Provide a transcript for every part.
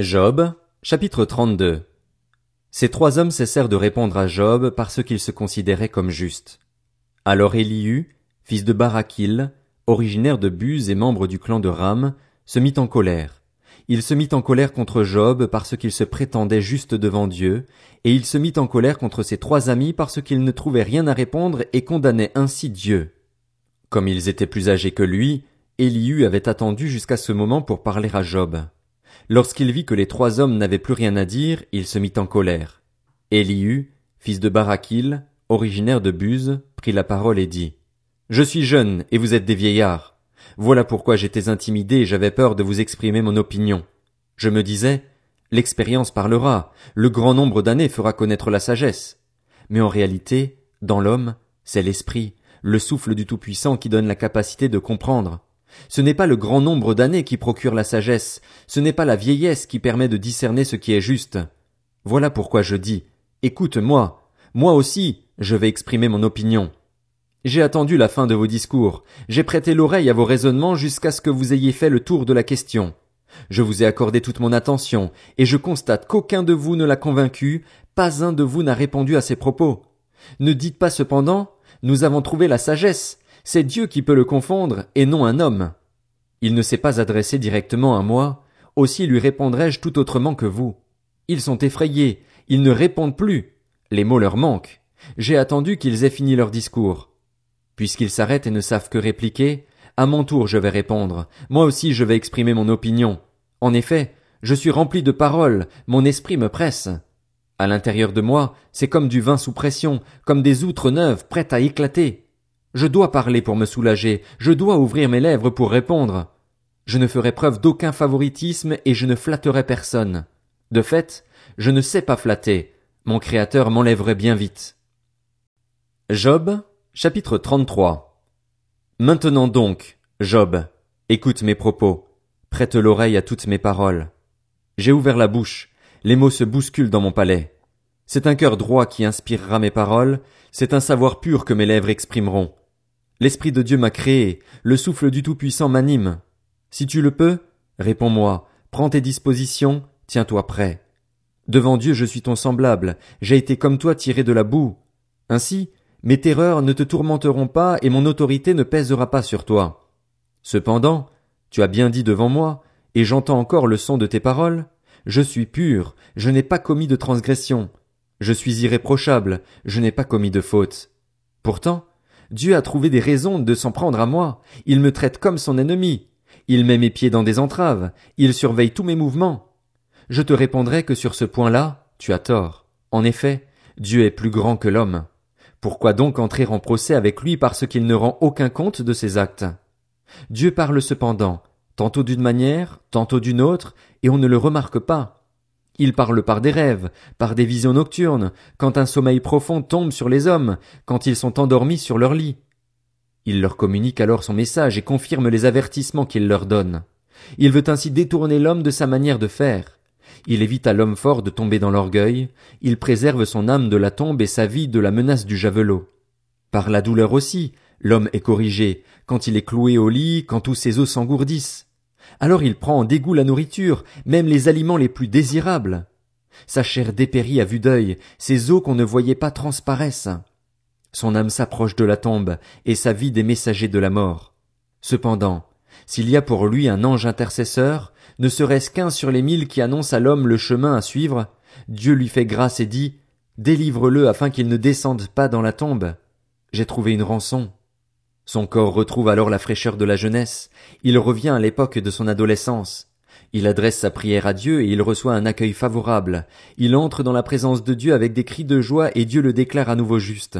Job, chapitre 32 Ces trois hommes cessèrent de répondre à Job parce qu'ils se considéraient comme justes. Alors Élihu, fils de Barakil, originaire de Buz et membre du clan de Ram, se mit en colère. Il se mit en colère contre Job parce qu'il se prétendait juste devant Dieu, et il se mit en colère contre ses trois amis parce qu'ils ne trouvaient rien à répondre et condamnaient ainsi Dieu. Comme ils étaient plus âgés que lui, Élihu avait attendu jusqu'à ce moment pour parler à Job. Lorsqu'il vit que les trois hommes n'avaient plus rien à dire, il se mit en colère. Élihu, fils de Barakil, originaire de Buz, prit la parole et dit. Je suis jeune, et vous êtes des vieillards. Voilà pourquoi j'étais intimidé et j'avais peur de vous exprimer mon opinion. Je me disais, l'expérience parlera, le grand nombre d'années fera connaître la sagesse. Mais en réalité, dans l'homme, c'est l'esprit, le souffle du Tout-Puissant qui donne la capacité de comprendre. Ce n'est pas le grand nombre d'années qui procure la sagesse, ce n'est pas la vieillesse qui permet de discerner ce qui est juste. Voilà pourquoi je dis, écoute-moi, moi aussi, je vais exprimer mon opinion. J'ai attendu la fin de vos discours, j'ai prêté l'oreille à vos raisonnements jusqu'à ce que vous ayez fait le tour de la question. Je vous ai accordé toute mon attention, et je constate qu'aucun de vous ne l'a convaincu, pas un de vous n'a répondu à ses propos. Ne dites pas cependant, nous avons trouvé la sagesse, c'est Dieu qui peut le confondre, et non un homme. Il ne s'est pas adressé directement à moi, aussi lui répondrai-je tout autrement que vous. Ils sont effrayés, ils ne répondent plus. Les mots leur manquent. J'ai attendu qu'ils aient fini leur discours. Puisqu'ils s'arrêtent et ne savent que répliquer, à mon tour je vais répondre. Moi aussi je vais exprimer mon opinion. En effet, je suis rempli de paroles, mon esprit me presse. À l'intérieur de moi, c'est comme du vin sous pression, comme des outres neuves prêtes à éclater. Je dois parler pour me soulager, je dois ouvrir mes lèvres pour répondre. Je ne ferai preuve d'aucun favoritisme et je ne flatterai personne. De fait, je ne sais pas flatter. Mon Créateur m'enlèverait bien vite. Job, chapitre 33. Maintenant donc, Job, écoute mes propos, prête l'oreille à toutes mes paroles. J'ai ouvert la bouche, les mots se bousculent dans mon palais. C'est un cœur droit qui inspirera mes paroles, c'est un savoir pur que mes lèvres exprimeront. L'Esprit de Dieu m'a créé, le souffle du Tout-Puissant m'anime. Si tu le peux, réponds-moi, prends tes dispositions, tiens-toi prêt. Devant Dieu je suis ton semblable, j'ai été comme toi tiré de la boue. Ainsi, mes terreurs ne te tourmenteront pas et mon autorité ne pèsera pas sur toi. Cependant, tu as bien dit devant moi, et j'entends encore le son de tes paroles. Je suis pur, je n'ai pas commis de transgression. Je suis irréprochable, je n'ai pas commis de faute. Pourtant, Dieu a trouvé des raisons de s'en prendre à moi. Il me traite comme son ennemi. Il met mes pieds dans des entraves. Il surveille tous mes mouvements. Je te répondrai que sur ce point-là, tu as tort. En effet, Dieu est plus grand que l'homme. Pourquoi donc entrer en procès avec lui parce qu'il ne rend aucun compte de ses actes? Dieu parle cependant, tantôt d'une manière, tantôt d'une autre, et on ne le remarque pas. Il parle par des rêves, par des visions nocturnes, quand un sommeil profond tombe sur les hommes, quand ils sont endormis sur leur lit. Il leur communique alors son message et confirme les avertissements qu'il leur donne. Il veut ainsi détourner l'homme de sa manière de faire. Il évite à l'homme fort de tomber dans l'orgueil, il préserve son âme de la tombe et sa vie de la menace du javelot. Par la douleur aussi, l'homme est corrigé, quand il est cloué au lit, quand tous ses os s'engourdissent. Alors il prend en dégoût la nourriture, même les aliments les plus désirables. Sa chair dépérit à vue d'œil, ses os qu'on ne voyait pas transparaissent. Son âme s'approche de la tombe, et sa vie des messagers de la mort. Cependant, s'il y a pour lui un ange intercesseur, ne serait-ce qu'un sur les mille qui annonce à l'homme le chemin à suivre, Dieu lui fait grâce et dit, Délivre-le afin qu'il ne descende pas dans la tombe. J'ai trouvé une rançon. Son corps retrouve alors la fraîcheur de la jeunesse, il revient à l'époque de son adolescence. Il adresse sa prière à Dieu et il reçoit un accueil favorable. Il entre dans la présence de Dieu avec des cris de joie et Dieu le déclare à nouveau juste.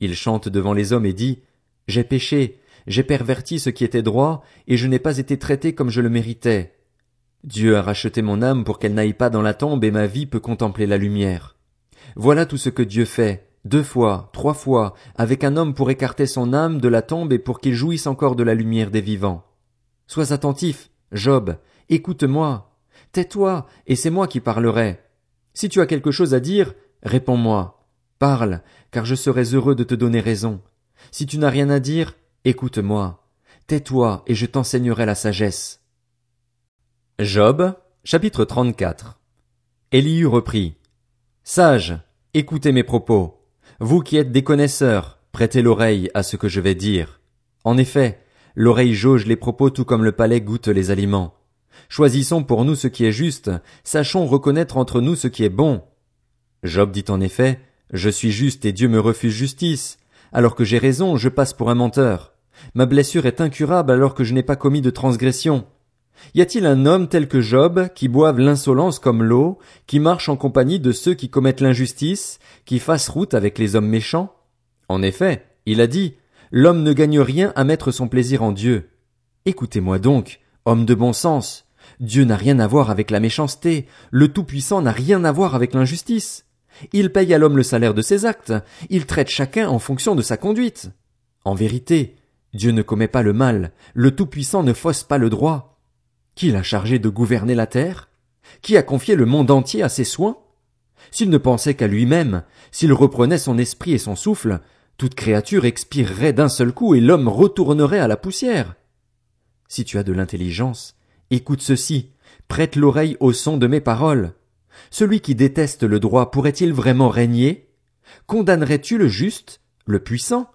Il chante devant les hommes et dit, J'ai péché, j'ai perverti ce qui était droit, et je n'ai pas été traité comme je le méritais. Dieu a racheté mon âme pour qu'elle n'aille pas dans la tombe et ma vie peut contempler la lumière. Voilà tout ce que Dieu fait deux fois, trois fois, avec un homme pour écarter son âme de la tombe et pour qu'il jouisse encore de la lumière des vivants. Sois attentif, Job, écoute-moi. Tais-toi, et c'est moi qui parlerai. Si tu as quelque chose à dire, réponds-moi. Parle, car je serai heureux de te donner raison. Si tu n'as rien à dire, écoute-moi. Tais-toi, et je t'enseignerai la sagesse. Job, Chapitre 34 Élihu reprit. Sages, écoutez mes propos. Vous qui êtes des connaisseurs, prêtez l'oreille à ce que je vais dire. En effet, l'oreille jauge les propos tout comme le palais goûte les aliments. Choisissons pour nous ce qui est juste, sachons reconnaître entre nous ce qui est bon. Job dit en effet, Je suis juste et Dieu me refuse justice. Alors que j'ai raison, je passe pour un menteur. Ma blessure est incurable alors que je n'ai pas commis de transgression. Y a-t-il un homme tel que Job, qui boive l'insolence comme l'eau, qui marche en compagnie de ceux qui commettent l'injustice, qui fasse route avec les hommes méchants? En effet, il a dit, L'homme ne gagne rien à mettre son plaisir en Dieu. Écoutez-moi donc, homme de bon sens. Dieu n'a rien à voir avec la méchanceté, le Tout-Puissant n'a rien à voir avec l'injustice. Il paye à l'homme le salaire de ses actes, il traite chacun en fonction de sa conduite. En vérité, Dieu ne commet pas le mal, le Tout-Puissant ne fausse pas le droit. Qui l'a chargé de gouverner la terre? Qui a confié le monde entier à ses soins? S'il ne pensait qu'à lui-même, s'il reprenait son esprit et son souffle, toute créature expirerait d'un seul coup et l'homme retournerait à la poussière. Si tu as de l'intelligence, écoute ceci, prête l'oreille au son de mes paroles. Celui qui déteste le droit pourrait-il vraiment régner? Condamnerais-tu le juste, le puissant?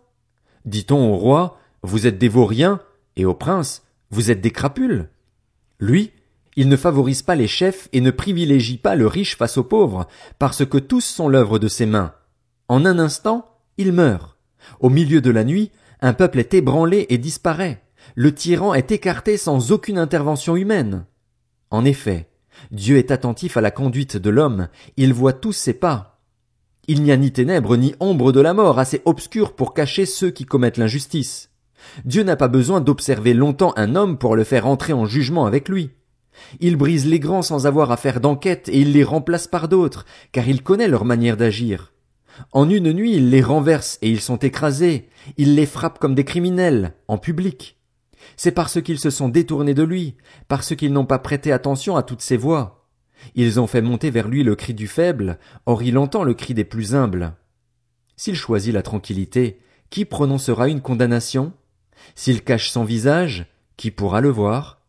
Dit-on au roi, vous êtes des vauriens, et au prince, vous êtes des crapules? Lui, il ne favorise pas les chefs et ne privilégie pas le riche face aux pauvres, parce que tous sont l'œuvre de ses mains. En un instant, il meurt. Au milieu de la nuit, un peuple est ébranlé et disparaît. Le tyran est écarté sans aucune intervention humaine. En effet, Dieu est attentif à la conduite de l'homme, il voit tous ses pas. Il n'y a ni ténèbres ni ombre de la mort assez obscure pour cacher ceux qui commettent l'injustice. Dieu n'a pas besoin d'observer longtemps un homme pour le faire entrer en jugement avec lui. Il brise les grands sans avoir à faire d'enquête et il les remplace par d'autres, car il connaît leur manière d'agir. En une nuit, il les renverse et ils sont écrasés. Il les frappe comme des criminels, en public. C'est parce qu'ils se sont détournés de lui, parce qu'ils n'ont pas prêté attention à toutes ses voix. Ils ont fait monter vers lui le cri du faible, or il entend le cri des plus humbles. S'il choisit la tranquillité, qui prononcera une condamnation? S'il cache son visage, qui pourra le voir?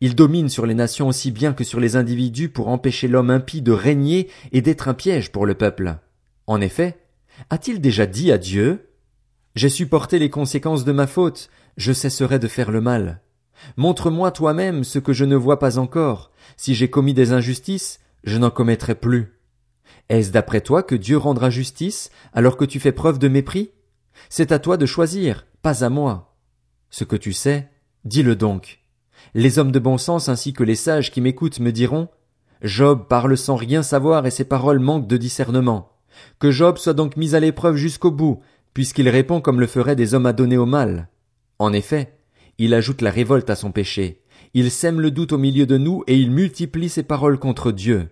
Il domine sur les nations aussi bien que sur les individus pour empêcher l'homme impie de régner et d'être un piège pour le peuple. En effet, a-t-il déjà dit à Dieu, J'ai supporté les conséquences de ma faute, je cesserai de faire le mal. Montre-moi toi-même ce que je ne vois pas encore. Si j'ai commis des injustices, je n'en commettrai plus. Est-ce d'après toi que Dieu rendra justice alors que tu fais preuve de mépris? C'est à toi de choisir, pas à moi. Ce que tu sais, dis-le donc. Les hommes de bon sens ainsi que les sages qui m'écoutent me diront, Job parle sans rien savoir et ses paroles manquent de discernement. Que Job soit donc mis à l'épreuve jusqu'au bout, puisqu'il répond comme le feraient des hommes adonnés au mal. En effet, il ajoute la révolte à son péché. Il sème le doute au milieu de nous et il multiplie ses paroles contre Dieu.